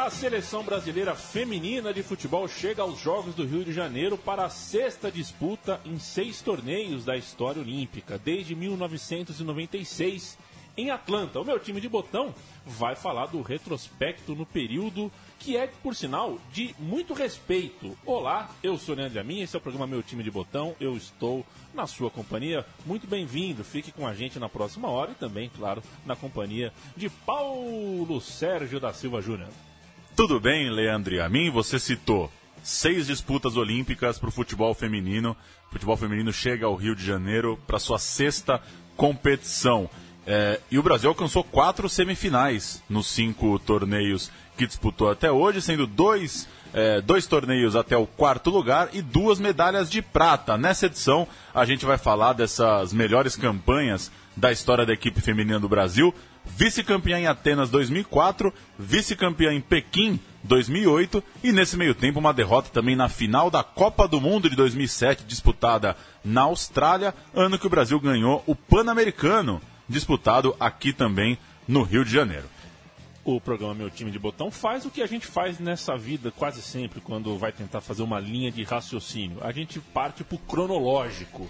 A seleção brasileira feminina de futebol chega aos Jogos do Rio de Janeiro para a sexta disputa em seis torneios da história olímpica, desde 1996, em Atlanta. O meu time de botão vai falar do retrospecto no período que é, por sinal, de muito respeito. Olá, eu sou Leandro Amin, esse é o programa Meu Time de Botão, eu estou na sua companhia. Muito bem-vindo, fique com a gente na próxima hora e também, claro, na companhia de Paulo Sérgio da Silva Júnior. Tudo bem, Leandro e a mim, você citou seis disputas olímpicas para o futebol feminino. O futebol feminino chega ao Rio de Janeiro para sua sexta competição. É, e o Brasil alcançou quatro semifinais nos cinco torneios que disputou até hoje, sendo dois, é, dois torneios até o quarto lugar e duas medalhas de prata. Nessa edição, a gente vai falar dessas melhores campanhas da história da equipe feminina do Brasil vice-campeã em Atenas 2004, vice-campeã em Pequim 2008 e nesse meio tempo uma derrota também na final da Copa do Mundo de 2007 disputada na Austrália, ano que o Brasil ganhou o Pan-Americano disputado aqui também no Rio de Janeiro. O programa Meu Time de Botão faz o que a gente faz nessa vida quase sempre quando vai tentar fazer uma linha de raciocínio. A gente parte para o cronológico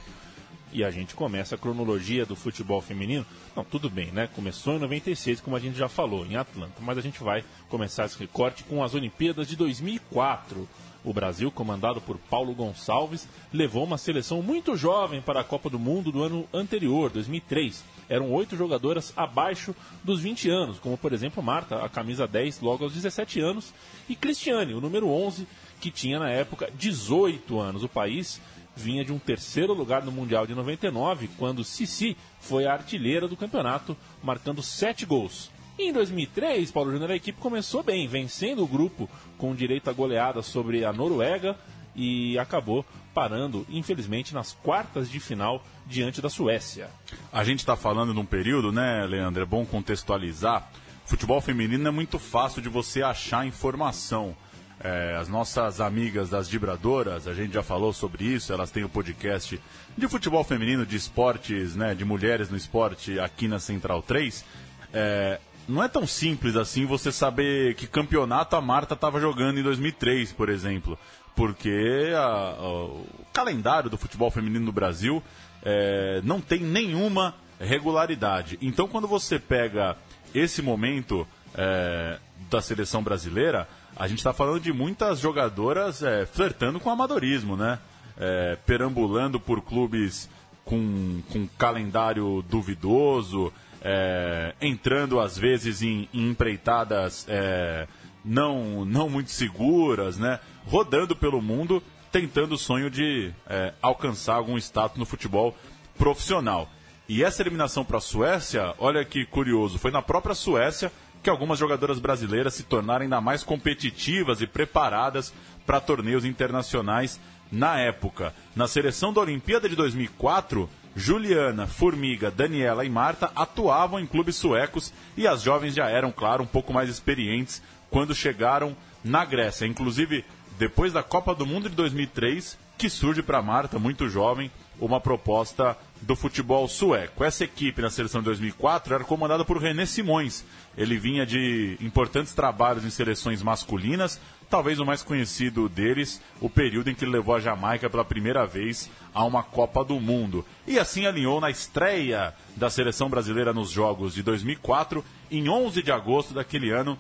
e a gente começa a cronologia do futebol feminino. Não, tudo bem, né? Começou em 96, como a gente já falou, em Atlanta, mas a gente vai começar esse recorte com as Olimpíadas de 2004. O Brasil, comandado por Paulo Gonçalves, levou uma seleção muito jovem para a Copa do Mundo do ano anterior, 2003. Eram oito jogadoras abaixo dos 20 anos, como por exemplo Marta, a camisa 10, logo aos 17 anos, e Cristiane, o número 11, que tinha na época 18 anos. O país vinha de um terceiro lugar no Mundial de 99, quando Sissi foi a artilheira do campeonato, marcando sete gols. Em 2003, Paulo Júnior, a equipe começou bem, vencendo o grupo com direito goleada sobre a Noruega e acabou parando, infelizmente, nas quartas de final diante da Suécia. A gente está falando de um período, né, Leandro? É bom contextualizar. Futebol feminino é muito fácil de você achar informação. É, as nossas amigas das vibradoras, a gente já falou sobre isso, elas têm o podcast de futebol feminino, de esportes, né, de mulheres no esporte aqui na Central 3. É, não é tão simples assim você saber que campeonato a Marta estava jogando em 2003, por exemplo, porque a, a, o calendário do futebol feminino no Brasil é, não tem nenhuma regularidade. Então, quando você pega esse momento é, da seleção brasileira, a gente está falando de muitas jogadoras é, flertando com o amadorismo, né? É, perambulando por clubes com, com calendário duvidoso, é, entrando às vezes em, em empreitadas é, não, não muito seguras, né? Rodando pelo mundo, tentando o sonho de é, alcançar algum status no futebol profissional. E essa eliminação para a Suécia, olha que curioso, foi na própria Suécia que algumas jogadoras brasileiras se tornaram ainda mais competitivas e preparadas para torneios internacionais na época. Na seleção da Olimpíada de 2004, Juliana, Formiga, Daniela e Marta atuavam em clubes suecos e as jovens já eram, claro, um pouco mais experientes quando chegaram na Grécia. Inclusive, depois da Copa do Mundo de 2003, que surge para Marta, muito jovem, uma proposta do futebol sueco. Essa equipe na seleção de 2004 era comandada por René Simões. Ele vinha de importantes trabalhos em seleções masculinas, talvez o mais conhecido deles, o período em que ele levou a Jamaica pela primeira vez a uma Copa do Mundo. E assim alinhou na estreia da seleção brasileira nos Jogos de 2004, em 11 de agosto daquele ano,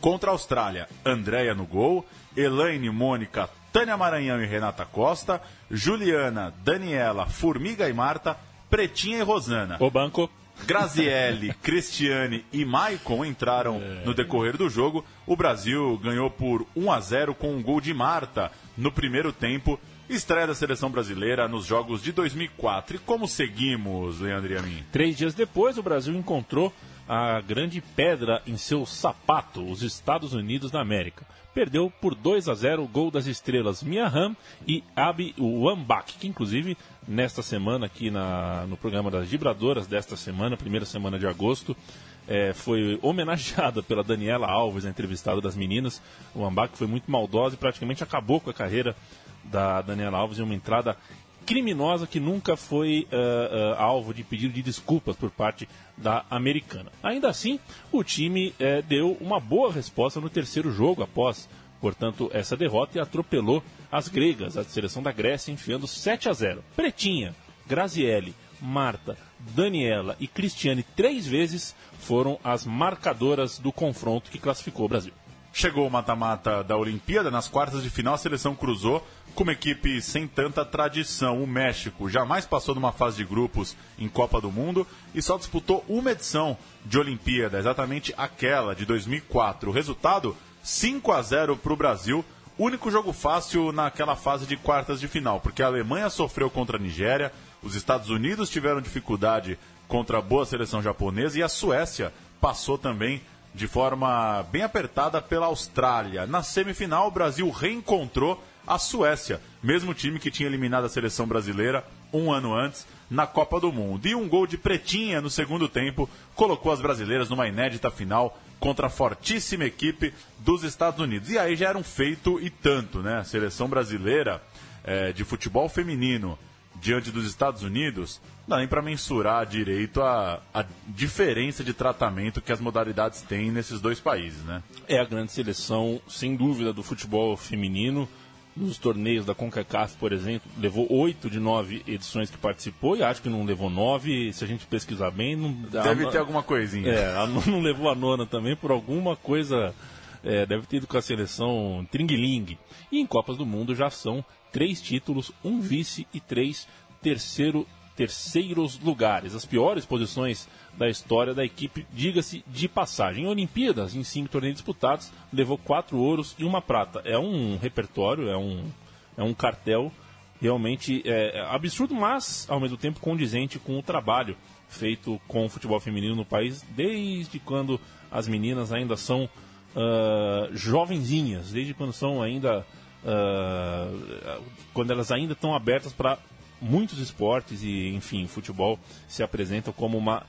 contra a Austrália. Andréia no gol, Elaine, Mônica, Tânia Maranhão e Renata Costa, Juliana, Daniela, Formiga e Marta, Pretinha e Rosana. O banco. Grazielli, Cristiane e Maicon entraram é. no decorrer do jogo. O Brasil ganhou por 1 a 0 com um gol de Marta no primeiro tempo. Estreia da seleção brasileira nos Jogos de 2004. E como seguimos, Leandro e a mim? Três dias depois, o Brasil encontrou a grande pedra em seu sapato, os Estados Unidos da América. Perdeu por 2 a 0 o gol das estrelas Mia e Abi Wambach, que inclusive nesta semana aqui na, no programa das Vibradoras desta semana, primeira semana de agosto, é, foi homenageada pela Daniela Alves, a entrevistada das meninas. O Wambach foi muito maldosa e praticamente acabou com a carreira da Daniela Alves em uma entrada criminosa que nunca foi uh, uh, alvo de pedido de desculpas por parte da americana. Ainda assim, o time uh, deu uma boa resposta no terceiro jogo após, portanto, essa derrota e atropelou as gregas, a seleção da Grécia, enfiando 7 a 0. Pretinha, Grazielli, Marta, Daniela e Cristiane três vezes foram as marcadoras do confronto que classificou o Brasil. Chegou o mata-mata da Olimpíada, nas quartas de final a seleção cruzou com uma equipe sem tanta tradição. O México jamais passou numa fase de grupos em Copa do Mundo e só disputou uma edição de Olimpíada, exatamente aquela de 2004. O resultado: 5 a 0 para o Brasil. Único jogo fácil naquela fase de quartas de final, porque a Alemanha sofreu contra a Nigéria, os Estados Unidos tiveram dificuldade contra a boa seleção japonesa e a Suécia passou também de forma bem apertada pela Austrália. Na semifinal, o Brasil reencontrou a Suécia, mesmo time que tinha eliminado a seleção brasileira um ano antes na Copa do Mundo. E um gol de pretinha no segundo tempo colocou as brasileiras numa inédita final contra a fortíssima equipe dos Estados Unidos. E aí já era um feito e tanto, né? A seleção brasileira é, de futebol feminino diante dos Estados Unidos, não dá nem para mensurar direito a, a diferença de tratamento que as modalidades têm nesses dois países, né? É a grande seleção, sem dúvida, do futebol feminino nos torneios da CONCACAF, por exemplo, levou oito de nove edições que participou e acho que não levou nove. Se a gente pesquisar bem, não deve a, ter alguma coisinha. É, não levou a nona também por alguma coisa. É, deve ter ido com a seleção Tringuiling. E em Copas do Mundo já são três títulos, um vice e três terceiro terceiros lugares, as piores posições da história da equipe, diga-se de passagem. Em Olimpíadas, em cinco torneios disputados, levou quatro ouros e uma prata. É um repertório, é um, é um cartel realmente é, absurdo, mas ao mesmo tempo condizente com o trabalho feito com o futebol feminino no país desde quando as meninas ainda são uh, jovenzinhas, desde quando são ainda uh, quando elas ainda estão abertas para muitos esportes e, enfim, futebol se apresentam como uma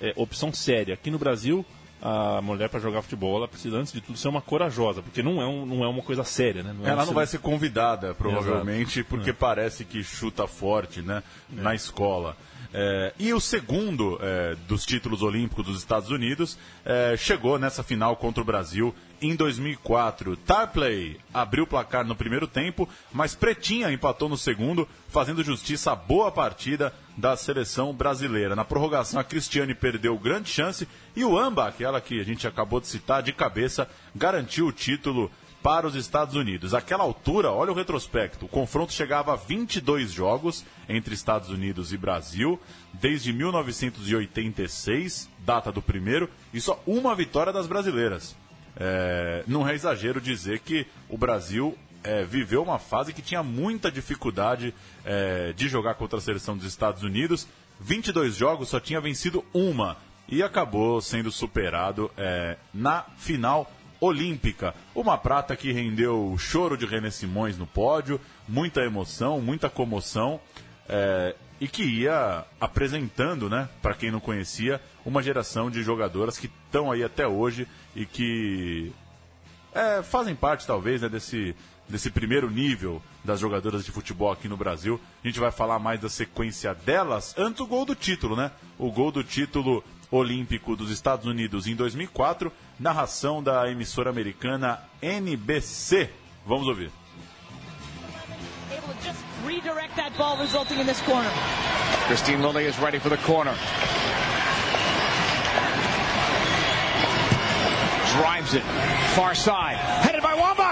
é, opção séria. Aqui no Brasil, a mulher para jogar futebol, ela precisa, antes de tudo, ser uma corajosa, porque não é, um, não é uma coisa séria, né? Não é ela não vai ser convidada, provavelmente, Exato. porque é. parece que chuta forte, né? É. Na escola. É, e o segundo é, dos títulos olímpicos dos Estados Unidos é, chegou nessa final contra o Brasil em 2004. Tarpley abriu o placar no primeiro tempo, mas Pretinha empatou no segundo, fazendo justiça à boa partida da seleção brasileira. Na prorrogação, a Cristiane perdeu grande chance e o Amba, aquela que a gente acabou de citar de cabeça, garantiu o título para os Estados Unidos. Aquela altura, olha o retrospecto, o confronto chegava a 22 jogos entre Estados Unidos e Brasil, desde 1986, data do primeiro, e só uma vitória das brasileiras. É, não é exagero dizer que o Brasil é, viveu uma fase que tinha muita dificuldade é, de jogar contra a seleção dos Estados Unidos. 22 jogos, só tinha vencido uma e acabou sendo superado é, na final olímpica. Uma prata que rendeu o choro de René Simões no pódio, muita emoção, muita comoção. E que ia apresentando, né, para quem não conhecia, uma geração de jogadoras que estão aí até hoje e que é, fazem parte, talvez, né, desse, desse primeiro nível das jogadoras de futebol aqui no Brasil. A gente vai falar mais da sequência delas antes o gol do título, né? O gol do título olímpico dos Estados Unidos em 2004, narração da emissora americana NBC. Vamos ouvir. Redirect that ball resulting in this corner. Christine Lilly is ready for the corner. Drives it. Far side. Headed by Wambach.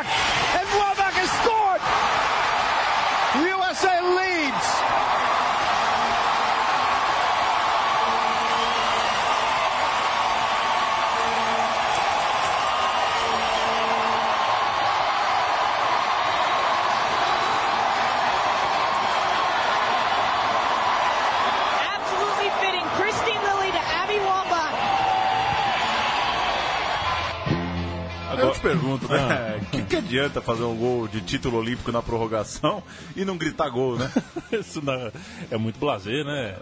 Pergunto, né? O que, que adianta fazer um gol de título olímpico na prorrogação e não gritar gol, né? Isso não- é muito blazer, né?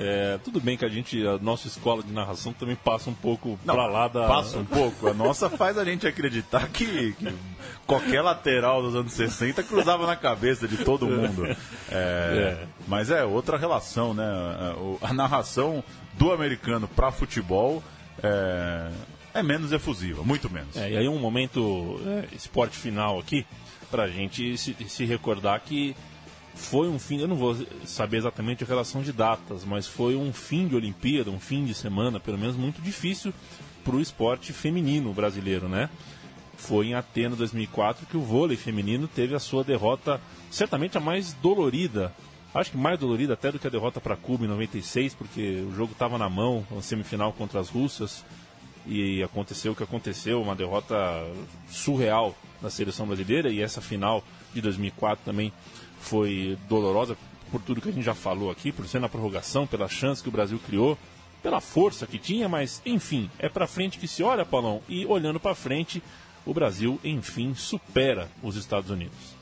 É, tudo bem que a gente, a nossa escola de narração também passa um pouco pra lá da. Passa um pouco. A nossa faz a gente acreditar que, que qualquer lateral dos anos 60 cruzava na cabeça de todo mundo. É, É. Mas é outra relação, né? O- A narração do americano para futebol é, é menos efusiva, muito menos. É, e aí um momento é, esporte final aqui, pra gente se, se recordar que foi um fim, eu não vou saber exatamente a relação de datas, mas foi um fim de Olimpíada, um fim de semana, pelo menos, muito difícil para o esporte feminino brasileiro, né? Foi em Atenas 2004 que o vôlei feminino teve a sua derrota, certamente a mais dolorida, acho que mais dolorida até do que a derrota para Cuba em 96, porque o jogo estava na mão, a semifinal contra as russas, e aconteceu o que aconteceu, uma derrota surreal da seleção brasileira e essa final de 2004 também foi dolorosa por tudo que a gente já falou aqui, por ser na prorrogação, pela chance que o Brasil criou, pela força que tinha, mas enfim, é pra frente que se olha, Paulão, e olhando pra frente, o Brasil enfim supera os Estados Unidos.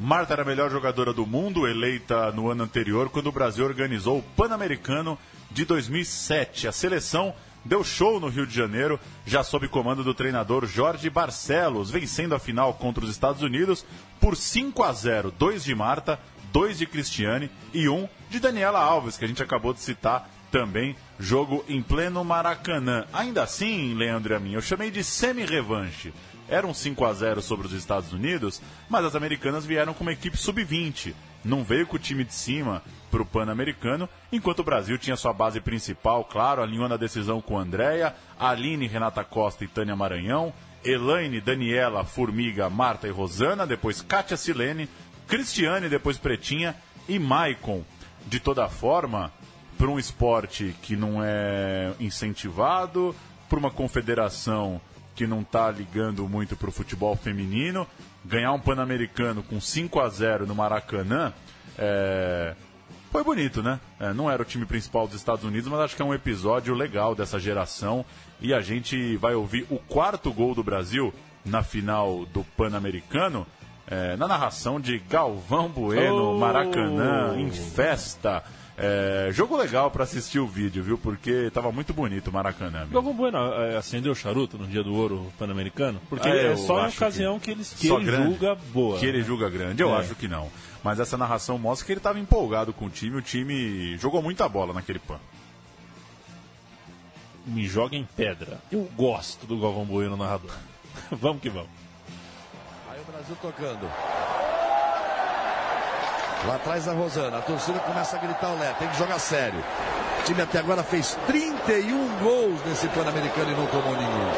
Marta era a melhor jogadora do mundo, eleita no ano anterior, quando o Brasil organizou o Pan-Americano de 2007. A seleção deu show no Rio de Janeiro, já sob comando do treinador Jorge Barcelos, vencendo a final contra os Estados Unidos por 5 a 0. Dois de Marta, dois de Cristiane e um de Daniela Alves, que a gente acabou de citar também. Jogo em pleno Maracanã. Ainda assim, Leandro e a mim, eu chamei de semi-revanche. Era um 5 a 0 sobre os Estados Unidos, mas as americanas vieram com uma equipe sub-20. Não veio com o time de cima para o Pan-Americano, enquanto o Brasil tinha sua base principal, claro, alinhou na decisão com Andréia, Aline, Renata Costa e Tânia Maranhão, Elaine, Daniela, Formiga, Marta e Rosana, depois Kátia Silene, Cristiane, depois Pretinha e Maicon. De toda forma, para um esporte que não é incentivado, para uma confederação que não está ligando muito para o futebol feminino, ganhar um Pan-Americano com 5 a 0 no Maracanã é, foi bonito, né? É, não era o time principal dos Estados Unidos, mas acho que é um episódio legal dessa geração. E a gente vai ouvir o quarto gol do Brasil na final do Pan-Americano. é, na narração de Galvão Bueno, Oh! Maracanã, em festa. É, jogo legal para assistir o vídeo, viu? Porque tava muito bonito o Maracanã. meu. Galvão Bueno é, acendeu o charuto no dia do ouro pan-americano? Porque Ah, eu é só acho ocasião que- que, eles, que ele grande. julga boa. Que ele julga grande, eu É. acho que não. Mas essa narração mostra que ele estava empolgado com o time. O time jogou muita bola naquele pan. me joga em pedra. Eu gosto do Galvão Bueno narrador. vamos que vamos. Aí o Brasil tocando. Lá atrás a Rosana. A torcida começa a gritar o Lé. Tem que jogar sério. O time até agora fez 31 gols nesse Pan-Americano e não tomou nenhum.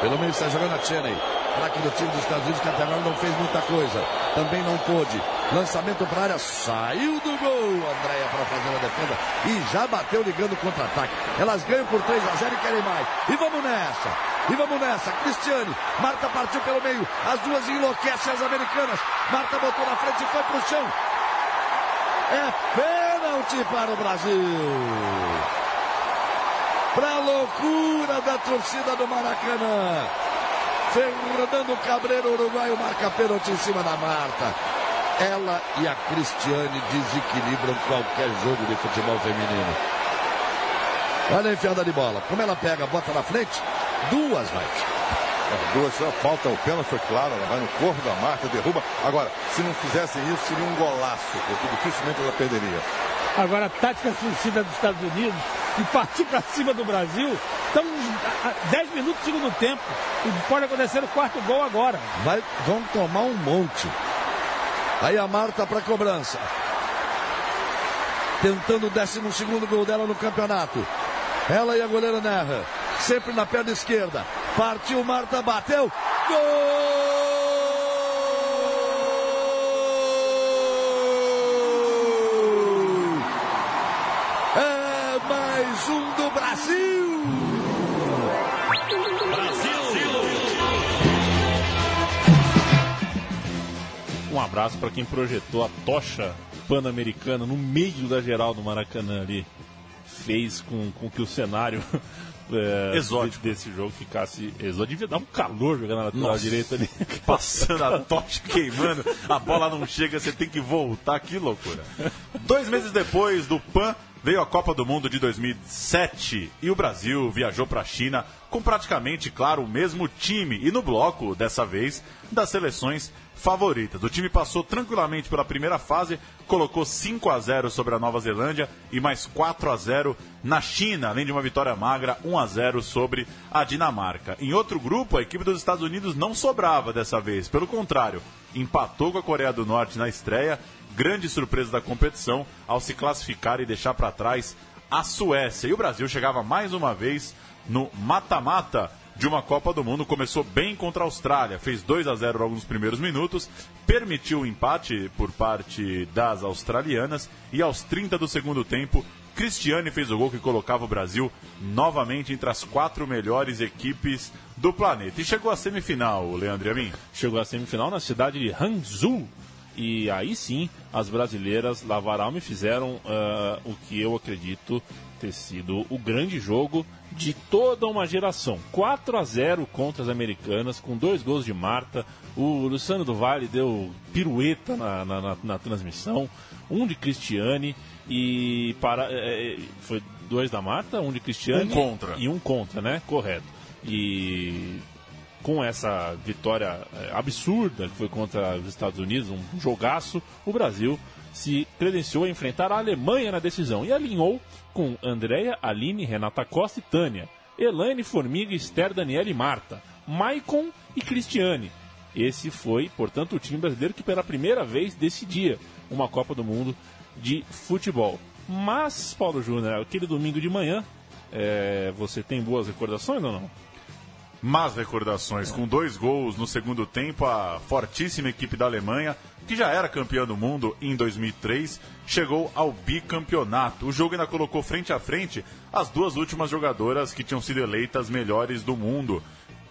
Pelo menos está jogando a Cheney. Craque do time dos Estados Unidos que até agora não fez muita coisa. Também não pôde. Lançamento para a área. Saiu do gol. Andréia para fazer a defesa. E já bateu ligando o contra-ataque. Elas ganham por 3 a 0 e querem mais. E vamos nessa. E vamos nessa. Cristiane. Marta partiu pelo meio. As duas enlouquecem as americanas. Marta botou na frente e foi pro chão. É pênalti para o Brasil. Para loucura da torcida do Maracanã. Fernando Cabreiro, uruguaio, marca pênalti em cima da Marta. Ela e a Cristiane desequilibram qualquer jogo de futebol feminino. Olha a enfiada de bola. Como ela pega, bota na frente, duas vai. Duas só falta o pênalti, foi claro, ela vai no corpo da Marta, derruba. Agora, se não fizessem isso, seria um golaço, porque dificilmente ela perderia. Agora, a tática suicida dos Estados Unidos de partir para cima do Brasil. Estamos a 10 minutos do segundo tempo. E pode acontecer o quarto gol agora. Vai, vão tomar um monte. Aí a Marta para cobrança. Tentando o 12 gol dela no campeonato. Ela e a goleira Nerra. Sempre na perna esquerda. Partiu Marta, bateu. Gol! É mais um do Brasil! Um abraço para quem projetou a tocha pan-americana no meio da geral do Maracanã ali. fez com, com que o cenário é, Exótico. desse jogo ficasse exótico. Devia dar um calor jogando na lateral Nossa. direita ali. Passando a tocha queimando, a bola não chega, você tem que voltar, que loucura. Dois meses depois do PAN, veio a Copa do Mundo de 2007 e o Brasil viajou para a China com praticamente, claro, o mesmo time e no bloco, dessa vez, das seleções favoritas. O time passou tranquilamente pela primeira fase, colocou 5 a 0 sobre a Nova Zelândia e mais 4 a 0 na China, além de uma vitória magra, 1 a 0 sobre a Dinamarca. Em outro grupo, a equipe dos Estados Unidos não sobrava dessa vez, pelo contrário, empatou com a Coreia do Norte na estreia, grande surpresa da competição ao se classificar e deixar para trás a Suécia. E o Brasil chegava mais uma vez no mata-mata de uma Copa do Mundo. Começou bem contra a Austrália, fez 2 a 0 logo nos primeiros minutos, permitiu o empate por parte das australianas e aos 30 do segundo tempo, Cristiane fez o gol que colocava o Brasil novamente entre as quatro melhores equipes do planeta. E chegou à semifinal, Leandro Amin. Chegou à semifinal na cidade de Hangzhou. E aí sim, as brasileiras lavaram e fizeram ah, o que eu acredito ter sido o grande jogo de toda uma geração. 4 a 0 contra as americanas, com dois gols de Marta. O Luciano do Vale deu pirueta na, na, na- na transmissão, um de Cristiane e para eh, foi dois da Marta, um de Cristiane Um contra. e um contra, né? Correto. E com essa vitória eh, absurda que foi contra os Estados Unidos, um jogaço, o Brasil se credenciou a enfrentar a Alemanha na decisão e alinhou com Andréia, Aline, Renata Costa e Tânia, Elaine, Formiga, Esther, Daniela e Marta, Maicon e Cristiane. Esse foi, portanto, o time brasileiro que pela primeira vez decidia uma Copa do Mundo de futebol. Mas, Paulo Júnior, aquele domingo de manhã, eh, você tem boas recordações ou não? Más recordações, com dois gols no segundo tempo, a fortíssima equipe da Alemanha, que já era campeã do mundo em 2003, chegou ao bicampeonato. O jogo ainda colocou frente a frente as duas últimas jogadoras que tinham sido eleitas melhores do mundo.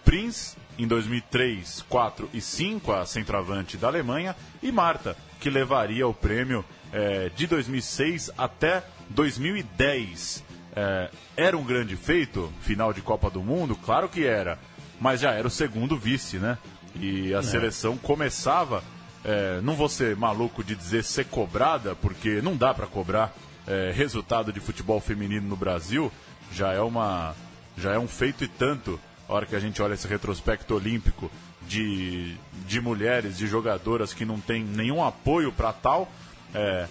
Prince, em 2003, 4 e 5, a centroavante da Alemanha, e Marta, que levaria o prêmio eh, de 2006 até 2010. É, era um grande feito, final de Copa do Mundo? Claro que era, mas já era o segundo vice, né? E a seleção começava, é, não vou ser maluco de dizer ser cobrada, porque não dá para cobrar é, resultado de futebol feminino no Brasil, já é uma já é um feito e tanto. A hora que a gente olha esse retrospecto olímpico de, de mulheres, de jogadoras que não tem nenhum apoio para tal, é,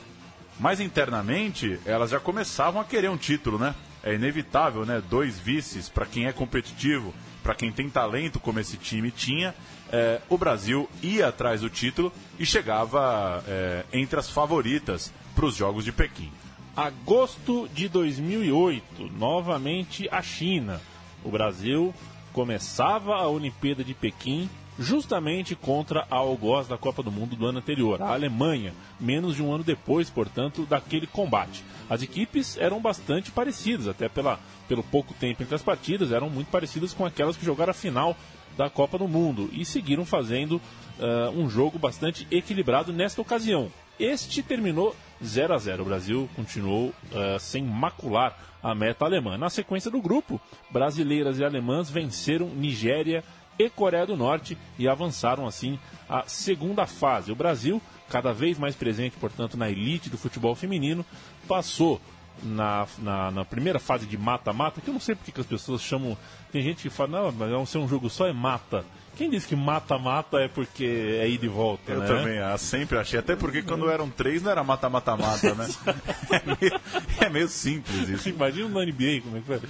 mas internamente, elas já começavam a querer um título, né? É inevitável, né? Dois vices para quem é competitivo, para quem tem talento como esse time tinha. é, o Brasil ia atrás do título e chegava é, entre as favoritas para os Jogos de Pequim. Agosto de 2008, novamente a China. O Brasil começava a Olimpíada de Pequim justamente contra a algoz da Copa do Mundo do ano anterior, a Alemanha, menos de um ano depois, portanto, daquele combate. As equipes eram bastante parecidas, até pela, pelo pouco tempo entre as partidas, eram muito parecidas com aquelas que jogaram a final da Copa do Mundo e seguiram fazendo ah, um jogo bastante equilibrado nesta ocasião. Este terminou 0 a 0 O Brasil continuou ah, sem macular a meta alemã. Na sequência do grupo, brasileiras e alemãs venceram Nigéria e Coreia do Norte e avançaram assim à segunda fase. O Brasil, cada vez mais presente, portanto, na elite do futebol feminino, passou na, na, na primeira fase de mata-mata, que eu não sei porque que as pessoas chamam. Tem gente que fala, não, mas é um, ser um jogo só é mata. Quem diz que mata-mata é porque é ida e volta, Eu né? também ah, sempre achei, até porque quando eram três não era mata-mata-mata, né? é, meio, é meio simples isso. Imagina no NBA como é que foi.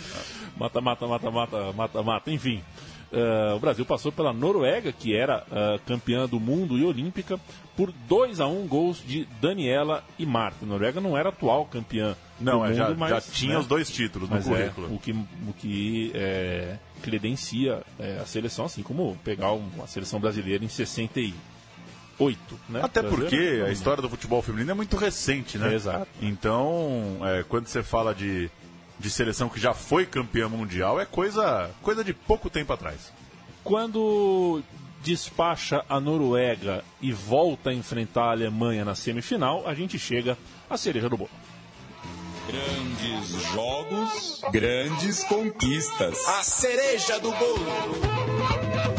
Mata, mata, mata, mata, mata, mata. Enfim. Eh, o Brasil passou pela Noruega, que era eh, campeã do mundo e olímpica, por 2 a 1 gols de Daniela e Marta. A Noruega não era atual campeã Não, do é, mundo, já, mas já tinha né, os dois títulos no é, currículo. o que, o que eh, credencia eh, a seleção, assim como pegar um- a seleção brasileira em 68. Né? Até porque não, a história do futebol feminino é muito recente, né? Exato. Então, é, quando você fala de, de seleção que já foi campeã mundial, é coisa, coisa de pouco tempo atrás. Quando despacha a Noruega e volta a enfrentar a Alemanha na semifinal, a gente chega à cereja do bolo. Grandes jogos, grandes conquistas. A cereja do bolo.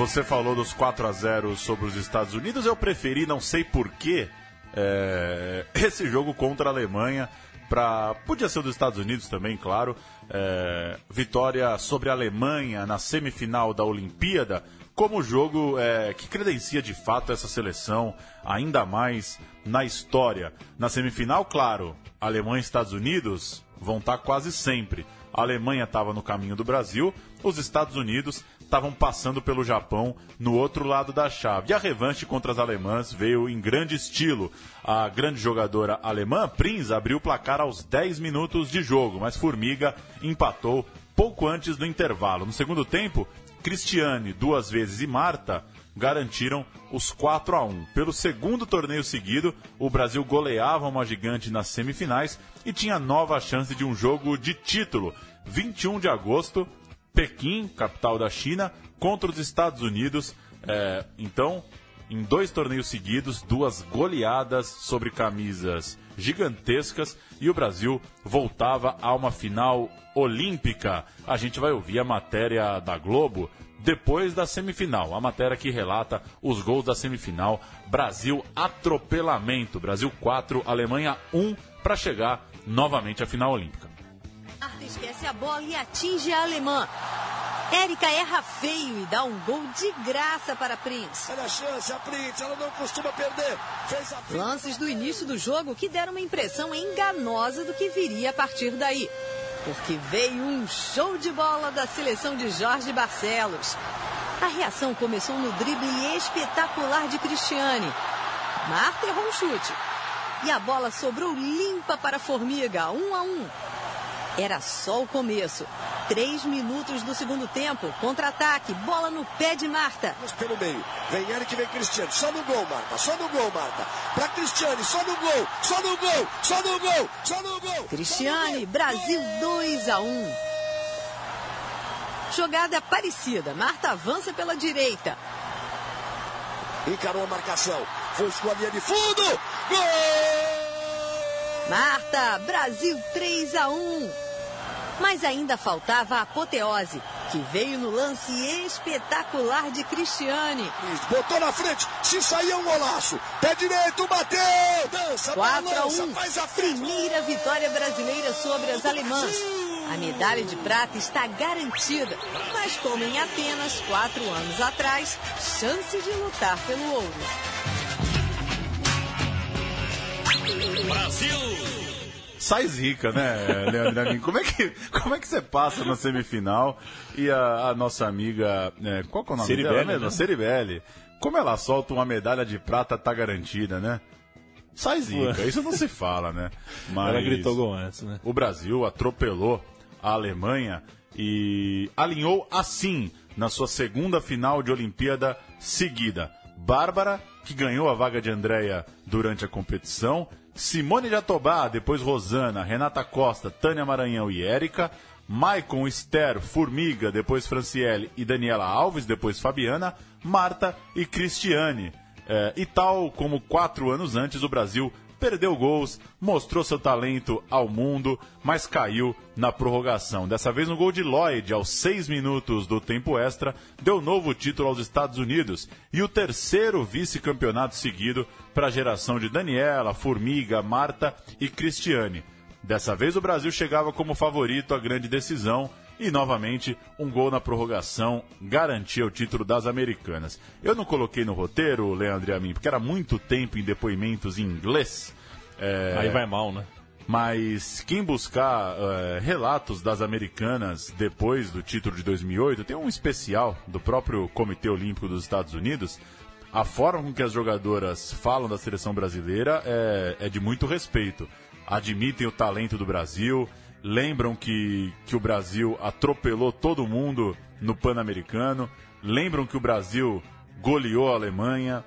Você falou dos 4 a 0 sobre os Estados Unidos. Eu preferi, não sei porquê, é, esse jogo contra a Alemanha. Pra, podia ser dos Estados Unidos também, claro. É, vitória sobre a Alemanha na semifinal da Olimpíada, como jogo é, que credencia de fato essa seleção, ainda mais na história. Na semifinal, claro, Alemanha e Estados Unidos vão estar quase sempre. A Alemanha estava no caminho do Brasil, os Estados Unidos estavam passando pelo Japão no outro lado da chave. E a revanche contra as alemãs veio em grande estilo. A grande jogadora alemã, Prinz, abriu o placar aos 10 minutos de jogo, mas Formiga empatou pouco antes do intervalo. No segundo tempo, Cristiane, duas vezes, e Marta garantiram os 4 a 1. Pelo segundo torneio seguido, o Brasil goleava uma gigante nas semifinais e tinha nova chance de um jogo de título. 21 de agosto, Pequim, capital da China, contra os Estados Unidos. É, então, em dois torneios seguidos, duas goleadas sobre camisas gigantescas e o Brasil voltava a uma final olímpica. A gente vai ouvir a matéria da Globo depois da semifinal. A matéria que relata os gols da semifinal. Brasil atropelamento. Brasil 4, Alemanha 1 para chegar novamente à final olímpica. Esquece a bola e atinge a alemã. Érica erra feio e dá um gol de graça para a Prince. Olha a chance, a Prince, ela não costuma perder. Lances do início do jogo que deram uma impressão enganosa do que viria a partir daí. Porque veio um show de bola da seleção de Jorge Barcelos. A reação começou no drible espetacular de Cristiane. Marta errou um chute. E a bola sobrou limpa para a Formiga, um a um. Era só o começo. Três minutos do segundo tempo. Contra-ataque. Bola no pé de Marta. Pelo meio. Vem Eric, vem Cristiane. Só no gol, Marta. Só no gol, Marta. Pra Cristiane. Só no gol. Só no gol. Só no gol. Só no gol. Cristiane. Brasil 2 a 1. Jogada parecida. Marta avança pela direita. Encarou a marcação. Foi com a linha de fundo. Gol! Marta, Brasil 3 a 1. Mas ainda faltava a apoteose, que veio no lance espetacular de Cristiane. Botou na frente, se sair é um golaço. Pé direito, bateu, dança, 4 balança, a 1. faz a frente. Primeira vitória brasileira sobre as alemãs. A medalha de prata está garantida, mas como em Atenas, quatro anos atrás, chance de lutar pelo ouro. Sai zica, né, Leandro Amin? Como é que como é que você passa na semifinal e a, a nossa amiga, é, qual que é o nome Ceribelli, dela mesmo? né? Ceribelli. Como ela solta uma medalha de prata, tá garantida, né? Sai zica, isso não se fala, né? Mas Ela gritou gol antes, né? o Brasil atropelou a Alemanha e alinhou assim na sua segunda final de Olimpíada seguida. Bárbara, que ganhou a vaga de Andréia durante a competição, Simone Jatobá, depois Rosana, Renata Costa, Tânia Maranhão e Érica, Maicon, Esther, Formiga, depois Franciele e Daniela Alves, depois Fabiana, Marta e Cristiane. É, e tal como quatro anos antes, o Brasil perdeu gols, mostrou seu talento ao mundo, mas caiu na prorrogação. Dessa vez no gol de Lloyd, aos seis minutos do tempo extra, deu novo título aos Estados Unidos e o terceiro vice-campeonato seguido para a geração de Daniela, Formiga, Marta e Cristiane. Dessa vez o Brasil chegava como favorito à grande decisão e novamente um gol na prorrogação garantia o título das americanas. Eu não coloquei no roteiro, Leandro e a mim, porque era muito tempo em depoimentos em inglês. É, Aí vai mal, né? mas quem buscar eh, relatos das americanas depois do título de 2008, tem um especial do próprio Comitê Olímpico dos Estados Unidos. A forma com que as jogadoras falam da seleção brasileira é, é de muito respeito. Admitem o talento do Brasil, lembram que, que o Brasil atropelou todo mundo no Pan-Americano, lembram que o Brasil goleou a Alemanha.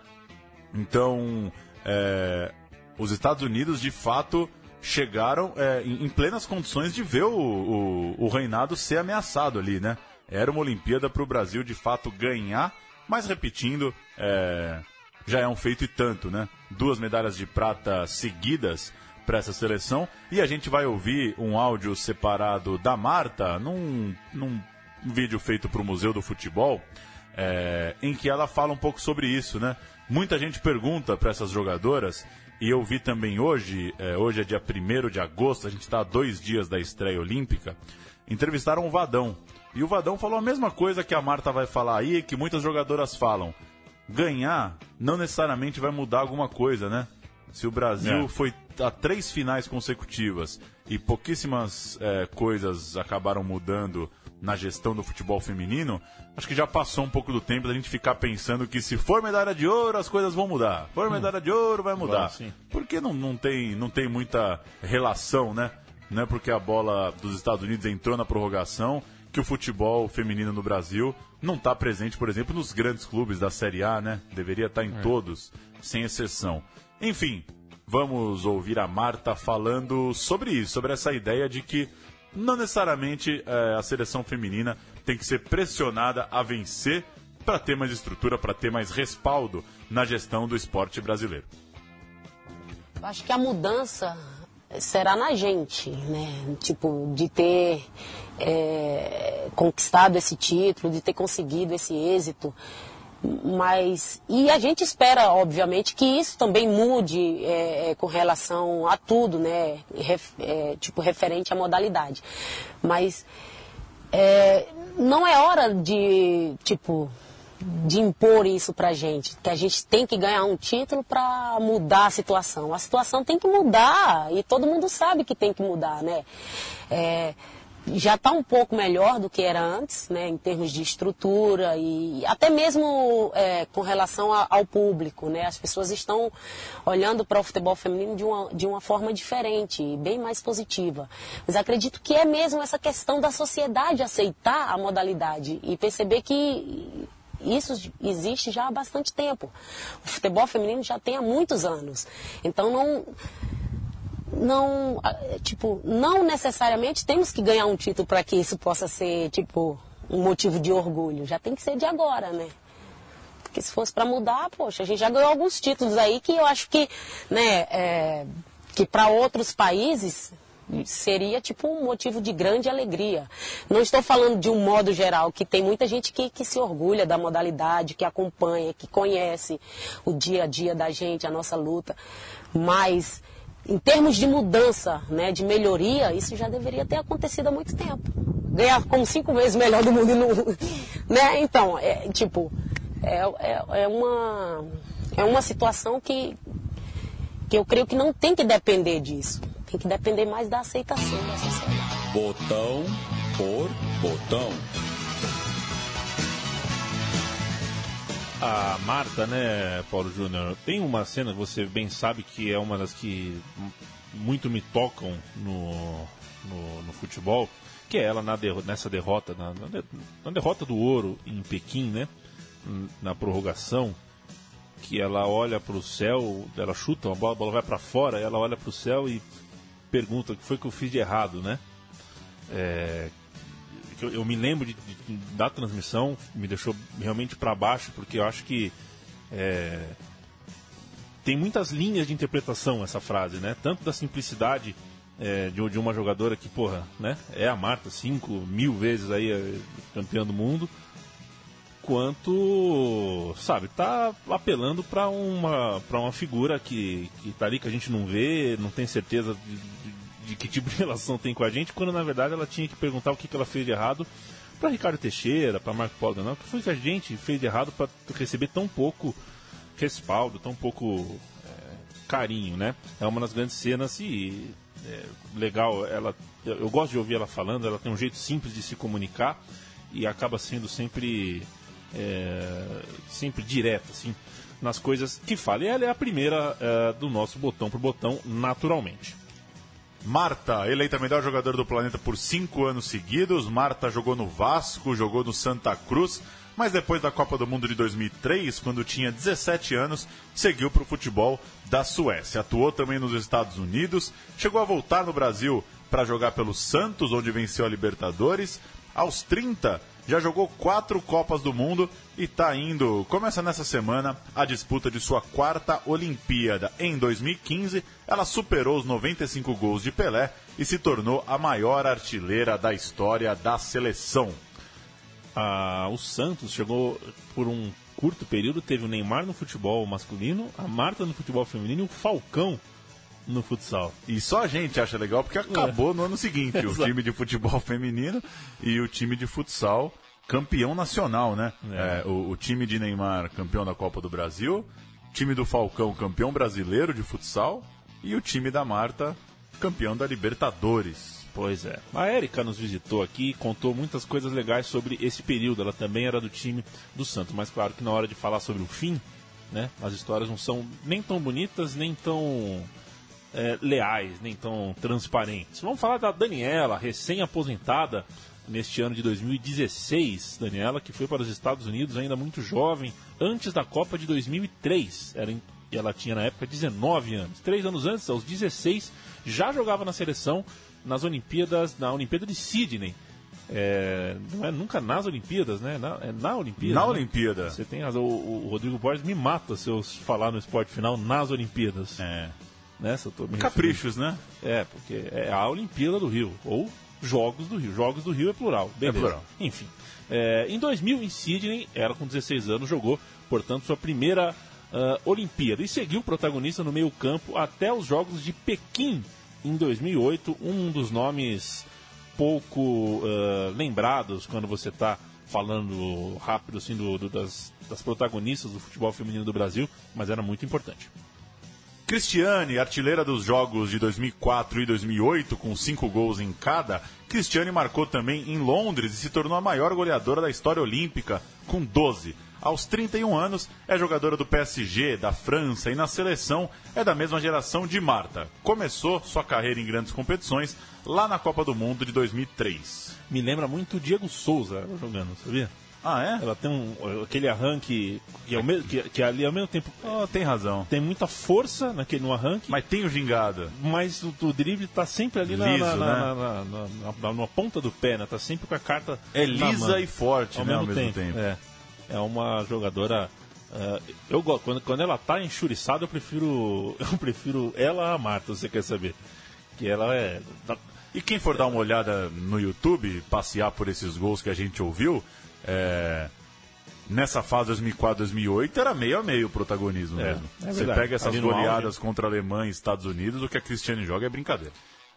Então, é, os Estados Unidos, de fato, chegaram é, em, plenas condições de ver o, o, o reinado ser ameaçado ali, né? Era uma Olimpíada para o Brasil, de fato, ganhar, mas repetindo, é, já é um feito e tanto, né? Duas medalhas de prata seguidas para essa seleção e a gente vai ouvir um áudio separado da Marta num, num vídeo feito para o Museu do Futebol é, em que ela fala um pouco sobre isso, né? Muita gente pergunta para essas jogadoras e eu vi também hoje, é, hoje é dia 1 de agosto, a gente está a dois dias da estreia olímpica, entrevistaram o Vadão. E o Vadão falou a mesma coisa que a Marta vai falar aí, que muitas jogadoras falam. Ganhar não necessariamente vai mudar alguma coisa, né? Se o Brasil é. foi a três finais consecutivas e pouquíssimas é, coisas acabaram mudando na gestão do futebol feminino, acho que já passou um pouco do tempo da gente ficar pensando que se for medalha de ouro as coisas vão mudar. For hum. medalha de ouro vai mudar. Bom, porque não, não, tem, não tem muita relação, né? Não é porque a bola dos Estados Unidos entrou na prorrogação que o futebol feminino no Brasil não está presente, por exemplo, nos grandes clubes da Série A, né? Deveria estar tá em é. todos, sem exceção. Enfim, vamos ouvir a Marta falando sobre isso, sobre essa ideia de que não necessariamente é, a seleção feminina tem que ser pressionada a vencer para ter mais estrutura, para ter mais respaldo na gestão do esporte brasileiro. Eu acho que a mudança será na gente, né? Tipo, de ter é, conquistado esse título, de ter conseguido esse êxito. Mas, e a gente espera, obviamente, que isso também mude é, é, com relação a tudo, né? Ref, é, tipo, referente à modalidade. Mas é, não é hora de, tipo, de impor isso pra gente, que a gente tem que ganhar um título para mudar a situação. A situação tem que mudar e todo mundo sabe que tem que mudar, né? É, já está um pouco melhor do que era antes, né, em termos de estrutura e até mesmo é, com relação a, ao público. Né, as pessoas estão olhando para o futebol feminino de uma, de uma forma diferente, bem mais positiva. Mas acredito que é mesmo essa questão da sociedade aceitar a modalidade e perceber que isso existe já há bastante tempo. O futebol feminino já tem há muitos anos. Então não não, tipo, não necessariamente temos que ganhar um título para que isso possa ser, tipo, um motivo de orgulho. Já tem que ser de agora, né? Porque se fosse para mudar, poxa, a gente já ganhou alguns títulos aí que eu acho que, né, é, que para outros países seria tipo um motivo de grande alegria. Não estou falando de um modo geral, que tem muita gente que, que se orgulha da modalidade, que acompanha, que conhece o dia a dia da gente, a nossa luta, mas em termos de mudança, né, de melhoria, isso já deveria ter acontecido há muito tempo. Ganhar como cinco vezes melhor do mundo, no, né? Então, é, tipo, é, é, é, uma, é uma situação que, que eu creio que não tem que depender disso. Tem que depender mais da aceitação da sociedade. Botão por botão. A Marta, né, Paulo Júnior, tem uma cena você bem sabe que é uma das que muito me tocam no, no, no futebol, que é ela na derro nessa derrota, na, na, derrota do ouro em Pequim, né, na prorrogação, que ela olha para o céu, ela chuta uma bola, a bola vai para fora, ela olha para o céu e pergunta o que foi que eu fiz de errado, né? É, eu, eu me lembro de, de, da transmissão, me deixou realmente para baixo, porque eu acho que é, tem muitas linhas de interpretação essa frase, né? Tanto da simplicidade é, de, de, uma jogadora que, porra, né? É a Marta, cinco mil vezes aí é, campeã do mundo, quanto, sabe, tá apelando para uma, uma figura que, que tá ali que a gente não vê, não tem certeza de, de que tipo de relação tem com a gente, quando na verdade ela tinha que perguntar o que, que ela fez de errado para Ricardo Teixeira, para Marco Paulo Danão, o que foi que a gente fez de errado para receber tão pouco respaldo, tão pouco é, carinho, né? É uma das grandes cenas e é, legal, ela, eu gosto de ouvir ela falando, ela tem um jeito simples de se comunicar e acaba sendo sempre é, sempre direta, assim, nas coisas que fala. E ela é a primeira é, do nosso botão por botão, naturalmente. Marta, eleita melhor jogador do planeta por cinco anos seguidos. Marta jogou no Vasco, jogou no Santa Cruz, mas depois da Copa do Mundo de 2003, quando tinha 17 anos, seguiu para o futebol da Suécia. Atuou também nos Estados Unidos, chegou a voltar no Brasil para jogar pelo Santos, onde venceu a Libertadores. Aos 30, já jogou quatro Copas do Mundo e está indo. Começa nessa semana a disputa de sua quarta Olimpíada. Em 2015, ela superou os 95 gols de Pelé e se tornou a maior artilheira da história da seleção. Ah, o Santos chegou por um curto período, teve o Neymar no futebol masculino, a Marta no futebol feminino e o Falcão no futsal. E só a gente acha legal porque acabou é. no ano seguinte o time de futebol feminino e o time de futsal campeão nacional, né? É. É, o, o, time de Neymar campeão da Copa do Brasil, time do Falcão campeão brasileiro de futsal e o time da Marta campeão da Libertadores. Pois é. A Érica nos visitou aqui e contou muitas coisas legais sobre esse período. Ela também era do time do Santos, mas claro que na hora de falar sobre o fim, né, as histórias não são nem tão bonitas, nem tão é, leais, nem tão transparentes. Vamos falar da Daniela, recém-aposentada neste ano de 2016. Daniela, que foi para os Estados Unidos ainda muito jovem, antes da Copa de 2003. Era, ela tinha na época 19 anos. Três anos antes, aos 16, já jogava na seleção nas Olimpíadas, na Olimpíada de Sydney. É, não é nunca nas Olimpíadas, né? Na, é na Olimpíada. Na né? Olimpíada. Você tem razão. O, o, Rodrigo Borges me mata se eu falar no esporte final nas Olimpíadas. É. Né? Se eu tô me Caprichos, né? É, porque é a Olimpíada do Rio. Ou Jogos do Rio. Jogos do Rio é plural. Beleza. É plural. Enfim. É, em 2000, em Sydney, ela com 16 anos, jogou, portanto, sua primeira uh, Olimpíada. E seguiu protagonista no meio-campo até os Jogos de Pequim, em 2008. Um dos nomes pouco uh, lembrados quando você está falando rápido assim, do, do, das, das protagonistas do futebol feminino do Brasil, mas era muito importante. Cristiane, artilheira dos jogos de 2004 e 2008, com cinco gols em cada, Cristiane marcou também em Londres e se tornou a maior goleadora da história olímpica, com 12. Aos 31 anos, é jogadora do PSG, da França e na seleção é da mesma geração de Marta. Começou sua carreira em grandes competições lá na Copa do Mundo de 2003. Me lembra muito o Diego Souza jogando, sabia? Ah, é? Ela tem um, aquele arranque que, é o mesmo, que, que ali ao mesmo tempo. Oh, tem razão. Tem muita força naquele, no arranque. Mas tem o gingado. Mas o, o drible tá sempre ali na, Liso, na, né? na, na, na, ponta do pé, né? Tá sempre com a carta. É lisa e forte, ao né? Mesmo ao mesmo tempo. tempo. É. é uma jogadora. Uh, eu quando, quando ela tá enxuriçada, eu prefiro eu prefiro ela a Marta, você quer saber? Que ela é e quem for dar uma olhada no YouTube, passear por esses gols que a gente ouviu, é, nessa fase 2004-2008 era meio a meio o protagonismo É, mesmo. é Você pega essas goleadas contra a Alemanha e Estados Unidos, o que a Cristiane joga é brincadeira.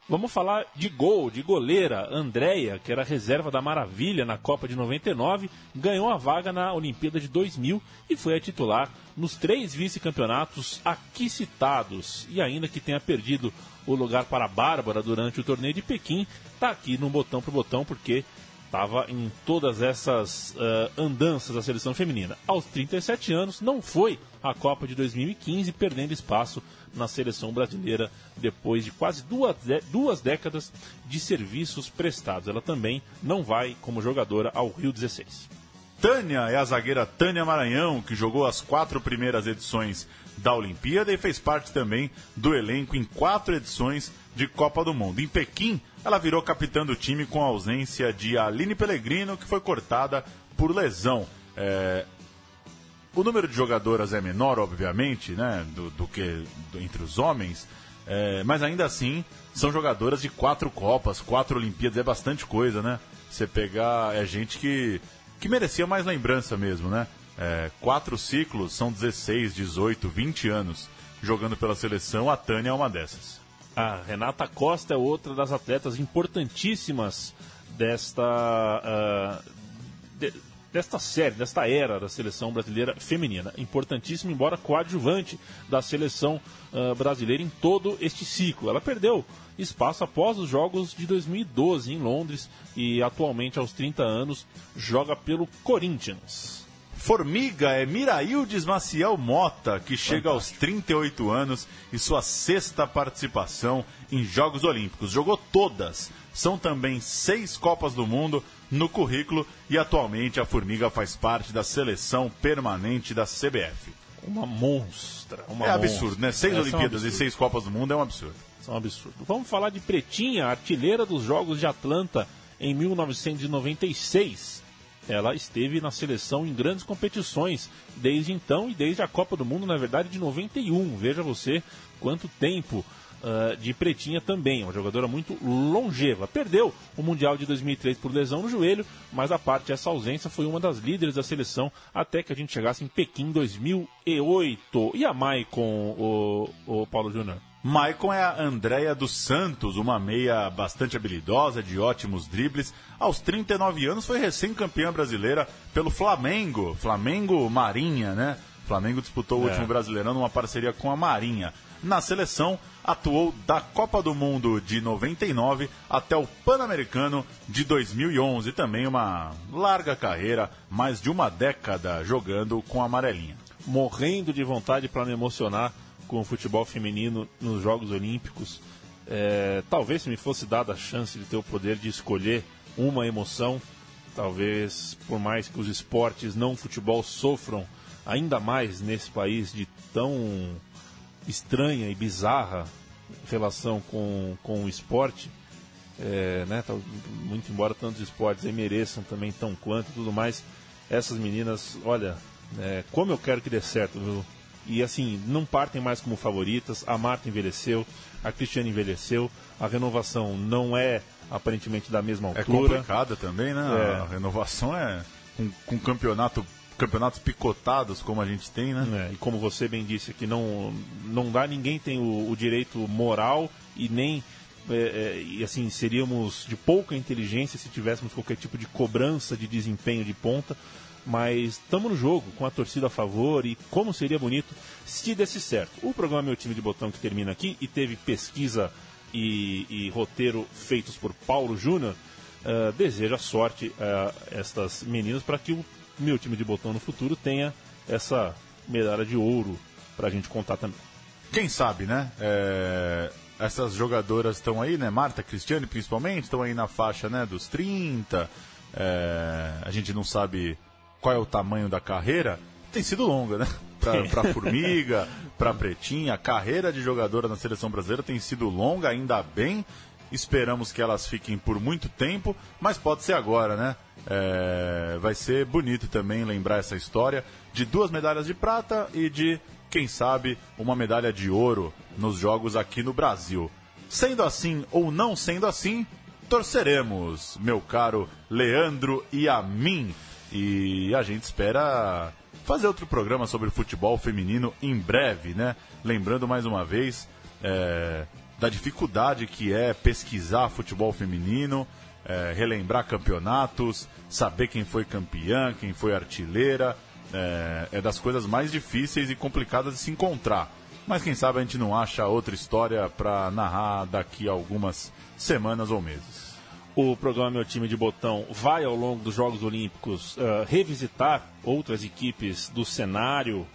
Vamos falar de gol, de goleira. Andréia, que era reserva da Maravilha na Copa de 99, ganhou a vaga na Olimpíada de 2000 e foi a titular nos três vice-campeonatos aqui citados. E ainda que tenha perdido o lugar para a Bárbara durante o torneio de Pequim, está aqui no botão pro botão porque estava em todas essas uh, andanças da seleção feminina. Aos 37 anos, não foi à Copa de 2015, perdendo espaço na seleção brasileira depois de quase duas, duas décadas de serviços prestados. Ela também não vai como jogadora ao Rio 16. Tânia é a zagueira Tânia Maranhão, que jogou as quatro primeiras edições da Olimpíada e fez parte também do elenco em quatro edições de Copa do Mundo. Em Pequim, ela virou capitã do time com a ausência de Aline Pellegrino, que foi cortada por lesão. É... O número de jogadoras é menor, obviamente, né, do, do que do, entre os homens, é... mas ainda assim são jogadoras de quatro Copas, quatro Olimpíadas, é bastante coisa, né? Você pegar, é gente que, que merecia mais lembrança mesmo, né? É, quatro ciclos são 16, 18, 20 anos jogando pela seleção, a Tânia é uma dessas. A Renata Costa é outra das atletas importantíssimas desta, uh, de, desta série, desta era da seleção brasileira feminina. Importantíssima, embora coadjuvante da seleção uh, brasileira em todo este ciclo. Ela perdeu espaço após os Jogos de 2012 em Londres e atualmente, aos 30 anos, joga pelo Corinthians. Formiga é Miraildes Maciel Mota, que chega aos 38 anos e sua sexta participação em Jogos Olímpicos. Jogou todas. São também seis Copas do Mundo no currículo e atualmente a Formiga faz parte da seleção permanente da CBF. Uma monstra. Uma é absurdo, né? Seis Olimpíadas é um e seis Copas do Mundo é um absurdo. Isso é um absurdo. Vamos falar de Pretinha, artilheira dos Jogos de Atlanta em 1996. Ela esteve na seleção em grandes competições desde então e desde a Copa do Mundo, na verdade, de 91. Veja você quanto tempo uh, de Pretinha também. Uma jogadora muito longeva. Perdeu o Mundial de 2003 por lesão no joelho, mas a parte dessa ausência foi uma das líderes da seleção até que a gente chegasse em Pequim 2008. E a Maicon, o, o Paulo Júnior? Maicon é a Andréia dos Santos, uma meia bastante habilidosa, de ótimos dribles. Aos 39 anos foi recém-campeã brasileira pelo Flamengo, Flamengo Marinha, né? Flamengo disputou o é. último Brasileirão numa parceria com a Marinha. Na seleção, atuou da Copa do Mundo de 99 até o Pan-Americano de 2011. Também uma larga carreira, mais de uma década jogando com a amarelinha. Morrendo de vontade para me emocionar com o futebol feminino nos Jogos Olímpicos. É, talvez se me fosse dada a chance de ter o poder de escolher uma emoção, talvez por mais que os esportes não futebol sofram ainda mais nesse país de tão estranha e bizarra relação com, com o esporte, é, né, muito embora tantos esportes mereçam também tão quanto e tudo mais, essas meninas, olha, é, como eu quero que dê certo, viu? E assim, não partem mais como favoritas, a Marta envelheceu, a Cristiane envelheceu, a renovação não é aparentemente da mesma é altura. É complicada também, né? É. A renovação é com, com campeonato campeonatos picotados como a gente tem, né? É, e como você bem disse aqui, não, não dá, ninguém tem o, o direito moral e nem. É, é, e assim, seríamos de pouca inteligência se tivéssemos qualquer tipo de cobrança de desempenho de ponta, mas estamos no jogo, com a torcida a favor e como seria bonito se desse certo. O programa Meu Time de Botão que termina aqui e teve pesquisa e, e roteiro feitos por Paulo Júnior, uh, deseja sorte a estas meninas para que o meu time de botão no futuro tenha essa medalha de ouro para a gente contar também. Quem sabe, né? É... Essas jogadoras estão aí, né? Marta, Cristiane principalmente, estão aí na faixa né, dos 30. É... A gente não sabe qual é o tamanho da carreira. Tem sido longa, né? Para Formiga, para Pretinha. A carreira de jogadora na seleção brasileira tem sido longa, ainda bem. Esperamos que elas fiquem por muito tempo, mas pode ser agora, né? É, vai ser bonito também lembrar essa história de duas medalhas de prata e de, quem sabe, uma medalha de ouro nos jogos aqui no Brasil. Sendo assim ou não sendo assim, torceremos, meu caro Leandro e a mim. E a gente espera fazer outro programa sobre futebol feminino em breve, né? Lembrando mais uma vez é, da dificuldade que é pesquisar futebol feminino é, relembrar campeonatos, saber quem foi campeã, quem foi artilheira. É, é das coisas mais difíceis e complicadas de se encontrar. Mas quem sabe a gente não acha outra história para narrar daqui a algumas semanas ou meses. O programa Meu Time de Botão vai, ao longo dos Jogos Olímpicos, uh, revisitar outras equipes do cenário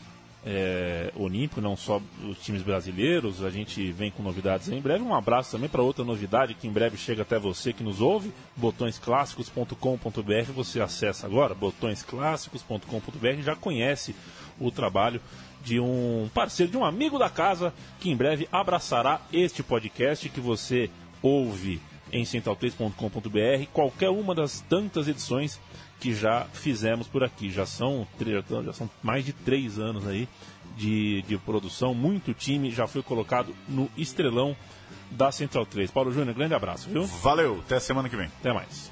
é, olímpico, não só os times brasileiros. A gente vem com novidades em breve. Um abraço também para outra novidade que em breve chega até você que nos ouve, botõesclássicos.com.br. Você acessa agora, botõesclássicos.com.br. Já conhece o trabalho de um parceiro, de um amigo da casa, que em breve abraçará este podcast que você ouve em central3.com.br. Qualquer uma das tantas edições que já fizemos por aqui. Já são, já são mais de três anos aí de, de produção. Muito time já foi colocado no estrelão da Central 3. Paulo Júnior, grande abraço, viu? Valeu, até semana que vem. Até mais.